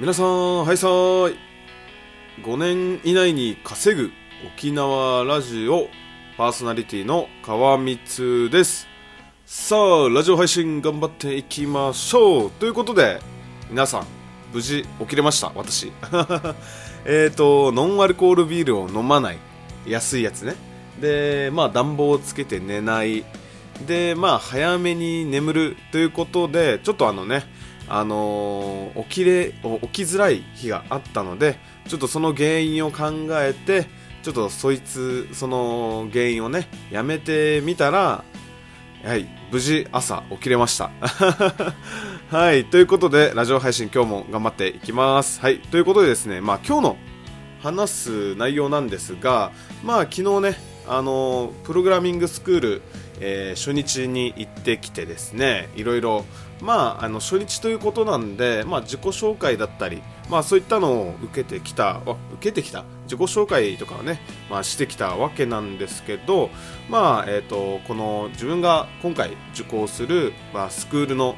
皆さん、はいさーい。5年以内に稼ぐ沖縄ラジオパーソナリティの川光です。さあ、ラジオ配信頑張っていきましょう。ということで、皆さん、無事起きれました、私。えっと、ノンアルコールビールを飲まない。安いやつね。で、まあ暖房をつけて寝ない。で、まあ早めに眠るということで、ちょっとあのね、あのー起きれ起きづらい日があったのでちょっとその原因を考えてちょっとそいつその原因をねやめてみたらはい無事朝起きれました。はいということでラジオ配信今日も頑張っていきます。はいということでですねまあ今日の話す内容なんですがまあ昨日ねあのプログラミングスクール、えー初日に行ってきてですねいろいろまああの初日ということなんで、まあ、自己紹介だったり、まあ、そういったのを受けてきた受けてきた自己紹介とかをね、まあ、してきたわけなんですけど、まあえー、とこの自分が今回受講する、まあ、スクールの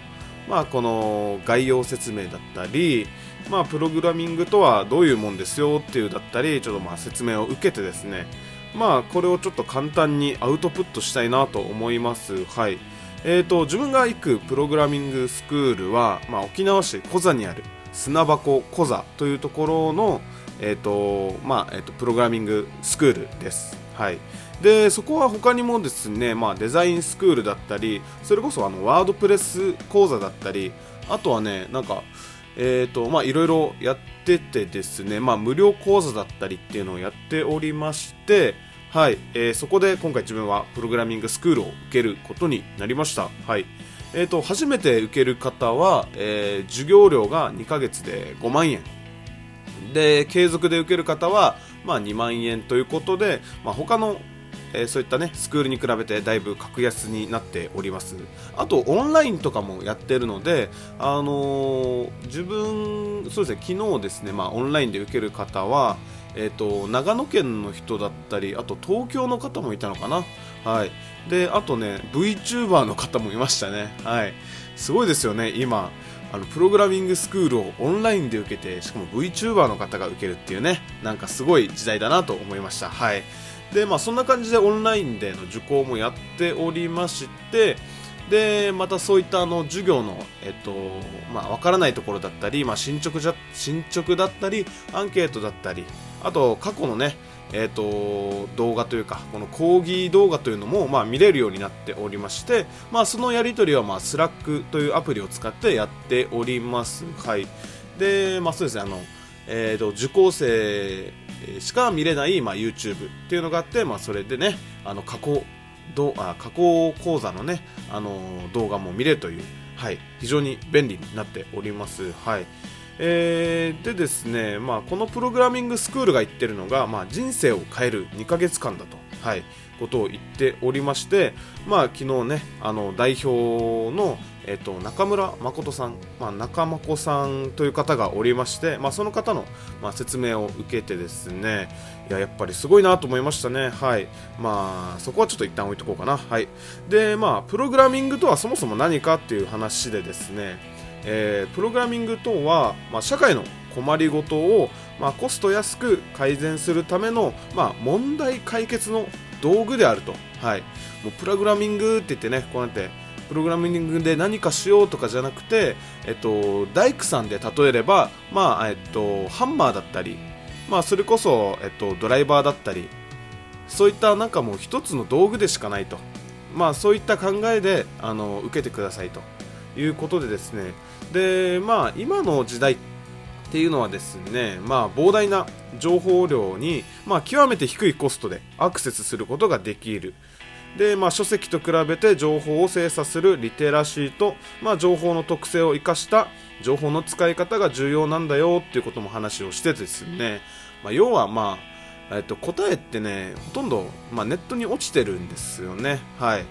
まあ、この概要説明だったり、まあ、プログラミングとはどういうもんですよっていうだったりちょっとまあ説明を受けてですねまあこれをちょっと簡単にアウトプットしたいなと思います。はい。えーと自分が行くプログラミングスクールは、まあ、沖縄市コザにある砂箱コザというところのえーとまあえー、とプログラミングスクールです。はい。でそこは他にもですね、まあ、デザインスクールだったりそれこそあのワードプレス講座だったりあとはねなんかえーとまあ、いろいろやっててですね、まあ、無料講座だったりっていうのをやっておりまして、はいえーそこで今回自分はプログラミングスクールを受けることになりました、はいえー、と初めて受ける方は、えー授業料が2ヶ月で5万円。で継続で受ける方は、まあ、2万円ということで、まあ、他のえーそういったねスクールに比べてだいぶ格安になっております。あとオンラインとかもやってるのであのー自分そうですね昨日ですねまあオンラインで受ける方はえー、と長野県の人だったりあと東京の方もいたのかな。はい。であとね VTuber の方もいましたね。はい。すごいですよね今。あのプログラミングスクールをオンラインで受けてしかも VTuber の方が受けるっていうねなんかすごい時代だなと思いました。はい。でまあそんな感じでオンラインでの受講もやっておりましてでまたそういったあの授業の、えっとまあ、分からないところだったり、まあ、進捗じゃ進捗だったりアンケートだったりあと過去のね、えっと動画というかこの講義動画というのも、まあ、見れるようになっておりまして、まあ、そのやり取りは、まあ、 Slack というアプリを使ってやっております。はいでまあ、そうですねあの、えー、と受講生しか見れない、まあ、YouTube っていうのがあって、まあ、それでねあの加工どあ加工講座のね、あの動画も見れるという、はい、非常に便利になっております。はいえーでですね、まあ、このプログラミングスクールが言ってるのが、まあ、人生を変える2ヶ月間だと、はい、ことを言っておりまして、まあ、昨日ねあの代表の、えっと中村誠さん、まあ、中誠さんという方がおりまして、まあ、その方の、まあ、説明を受けてですねいややっぱりすごいなと思いましたねはいまあそこはちょっと一旦置いとこうかなはい。でまあプログラミングとはそもそも何かっていう話でですねえープログラミングとは、まあ、社会の困りごとを、まあ、コスト安く改善するための、まあ、問題解決の道具であると、はい、もうプログラミングって言ってねこうやってプログラミングで何かしようとかじゃなくて、えっと、大工さんで例えれば、まあえっと、ハンマーだったり、まあ、それこそ、えっと、ドライバーだったりそういったなんかもう一つの道具でしかないと、まあ、そういった考えであの受けてくださいと。いうことでですね。で、まあ、今の時代っていうのはですね、まあ、膨大な情報量に、まあ、極めて低いコストでアクセスすることができる。で、まあ、書籍と比べて情報を精査するリテラシーと、まあ、情報の特性を生かした情報の使い方が重要なんだよっていうことも話をしてですね、まあ、要はまあ、えっと、答えってねほとんど、まあ、ネットに落ちてるんですよね。はい。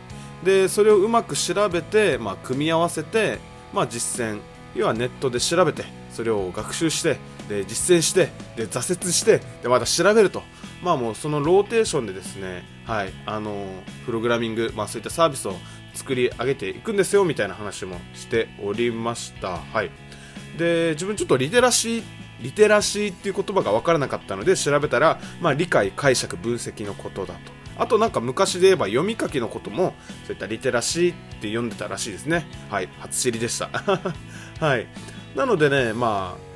でそれをうまく調べて、まあ、組み合わせて、まあ、実践。要はネットで調べてそれを学習してで実践してで挫折してでまた調べると。まあもうそのローテーションでですねはいあのプログラミング、まあ、そういったサービスを作り上げていくんですよみたいな話もしておりました。はい。で自分ちょっとリテラシーリテラシーっていう言葉が分からなかったので調べたら、まあ、理解解釈分析のことだと。あとなんか昔で言えば読み書きのこともそういったリテラシーって読んでたらしいですね。はい初知りでした。はい。なのでねまあ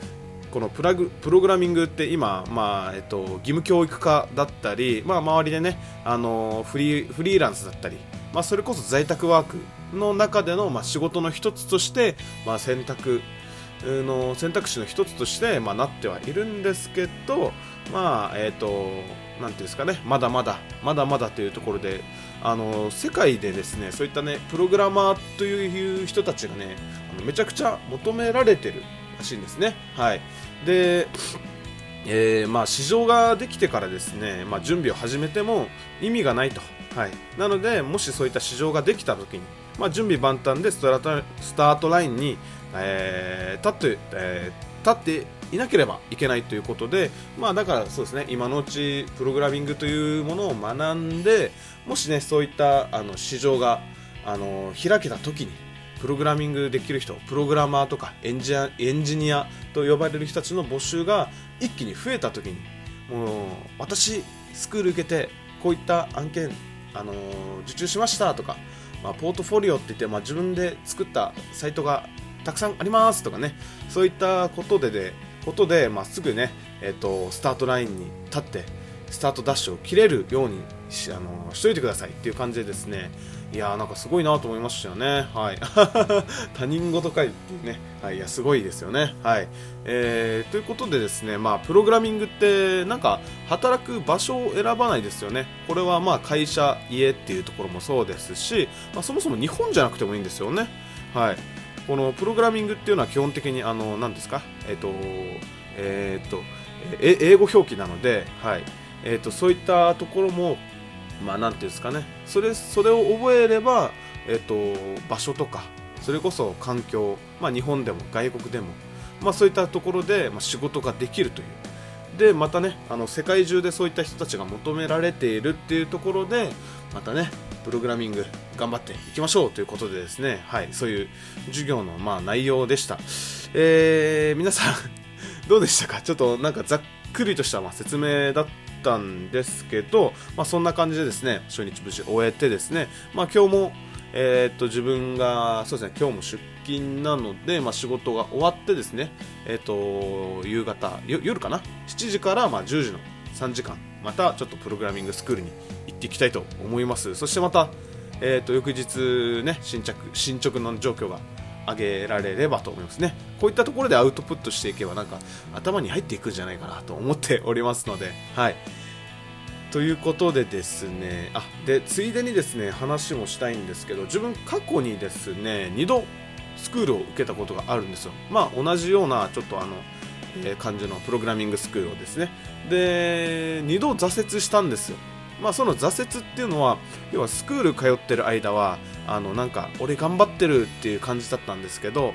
このプラグプログラミングって今、まあえっと、義務教育化だったり、まあ、周りでねあのフリーフリーランスだったり、まあ、それこそ在宅ワークの中での、まあ、仕事の一つとして、まあ、選択の選択肢の一つとして、まあ、なってはいるんですけど、まあえーと、なんていうんですかねまだまだまだまだというところであの世界でですねそういったねプログラマーという人たちがねあのめちゃくちゃ求められてるらしいんですね。はい。でえー、まあ、市場ができてからですね、まあ、準備を始めても意味がないと、はい、なのでもしそういった市場ができた時に、まあ、準備万端でスタートラインに、えー、立って、えー、立っていなければいけないということで、まあ、だからそうですね今のうちプログラミングというものを学んでもしねそういったあの市場があの開けた時にプログラミングできる人プログラマーとかエンジエンジニアと呼ばれる人たちの募集が一気に増えた時にもう私スクール受けてこういった案件、あの、受注しましたとか、まあ、ポートフォリオって言って、まあ、自分で作ったサイトがたくさんありますとかねそういったことででことで、まあ、すぐね、えーと、スタートラインに立ってスタートダッシュを切れるようにし,、あの、しといてくださいっていう感じでですねいやーなんかすごいなと思いましたよね。はい。他人事かいっていうね。はい。いや、すごいですよね。はい。えー、ということでですね、まあ、プログラミングって、なんか、働く場所を選ばないですよね。これはまあ、会社、家っていうところもそうですし、まあ、そもそも日本じゃなくてもいいんですよね。はい。このプログラミングっていうのは基本的に、あの、何ですか？えっ、ー、と、えっ、ー、と、英語表記なので、はい。え、ー、と、そういったところも、まあ、なんていうんですかね。それそれを覚えれば、えっと、場所とかそれこそ環境、まあ、日本でも外国でも、まあ、そういったところで、まあ、仕事ができるという。でまたねあの世界中でそういった人たちが求められているっていうところでまたねプログラミング頑張っていきましょうということでですね。はいそういう授業のまあ内容でした、えー、皆さん どうでしたか？ちょっとなんかざっくりとしたま説明だったんですけど、まあ、そんな感じでですね初日無事終えてですね、まあ、今日も、えー、っと自分がそうですね今日も出勤なので、まあ、仕事が終わってですね、えー、っと夕方夜かな？7時からま10時の3時間またちょっとプログラミングスクールに行っていきたいと思います。そしてまた、えー、と翌日ね新着進捗の状況が上げられればと思いますね。こういったところでアウトプットしていけばなんか頭に入っていくんじゃないかなと思っておりますので。はい。ということでですねあでついでにですね話もしたいんですけど自分過去にですね2度スクールを受けたことがあるんですよ。まあ同じようなちょっとあの、えー、感じのプログラミングスクールをですね。で2度挫折したんですよ。まあその挫折っていうのは要はスクール通ってる間はあのなんか俺頑張ってるっていう感じだったんですけど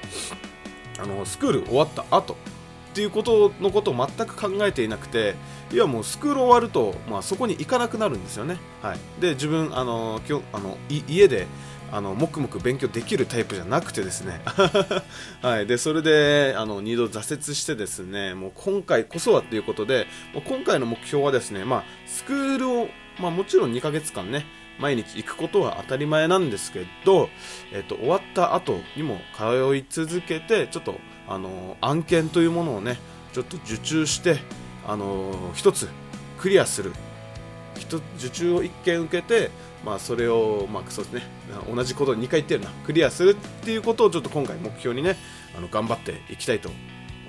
あのスクール終わった後っていうことのことを全く考えていなくていやもうスクール終わると、まあ、そこに行かなくなるんですよね、はい、で自分あの今日あの家であの黙々勉強できるタイプじゃなくてですね、はい、でそれであの2度挫折してですねもう今回こそはということでもう今回の目標はですね、まあ、スクールを、まあ、もちろん2ヶ月間ね毎日行くことは当たり前なんですけど、えっと、終わった後にも通い続けてちょっとあの案件というものをねちょっと受注してあの一つクリアする。受注を1件受けて、まあ、それを、まあ、そうですね。同じことを2回言ってるな。クリアするっていうことをちょっと今回目標にねあの頑張っていきたいと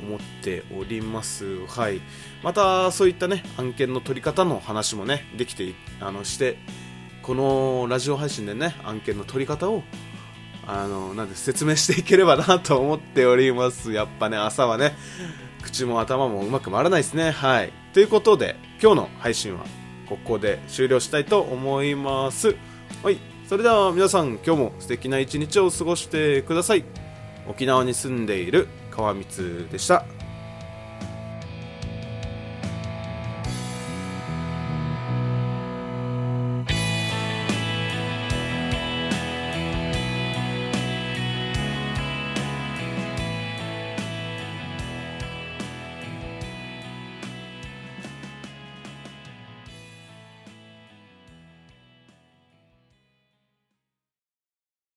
思っております。はい。また、そういったね、案件の取り方の話もね、できて、あの、してこのラジオ配信でね案件の取り方をあのなんで説明していければなと思っております。やっぱね朝はね口も頭もうまく回らないですね。はい。ということで今日の配信はここで終了したいと思います。はい。それでは皆さん今日も素敵な一日を過ごしてください。沖縄に住んでいる川光でした。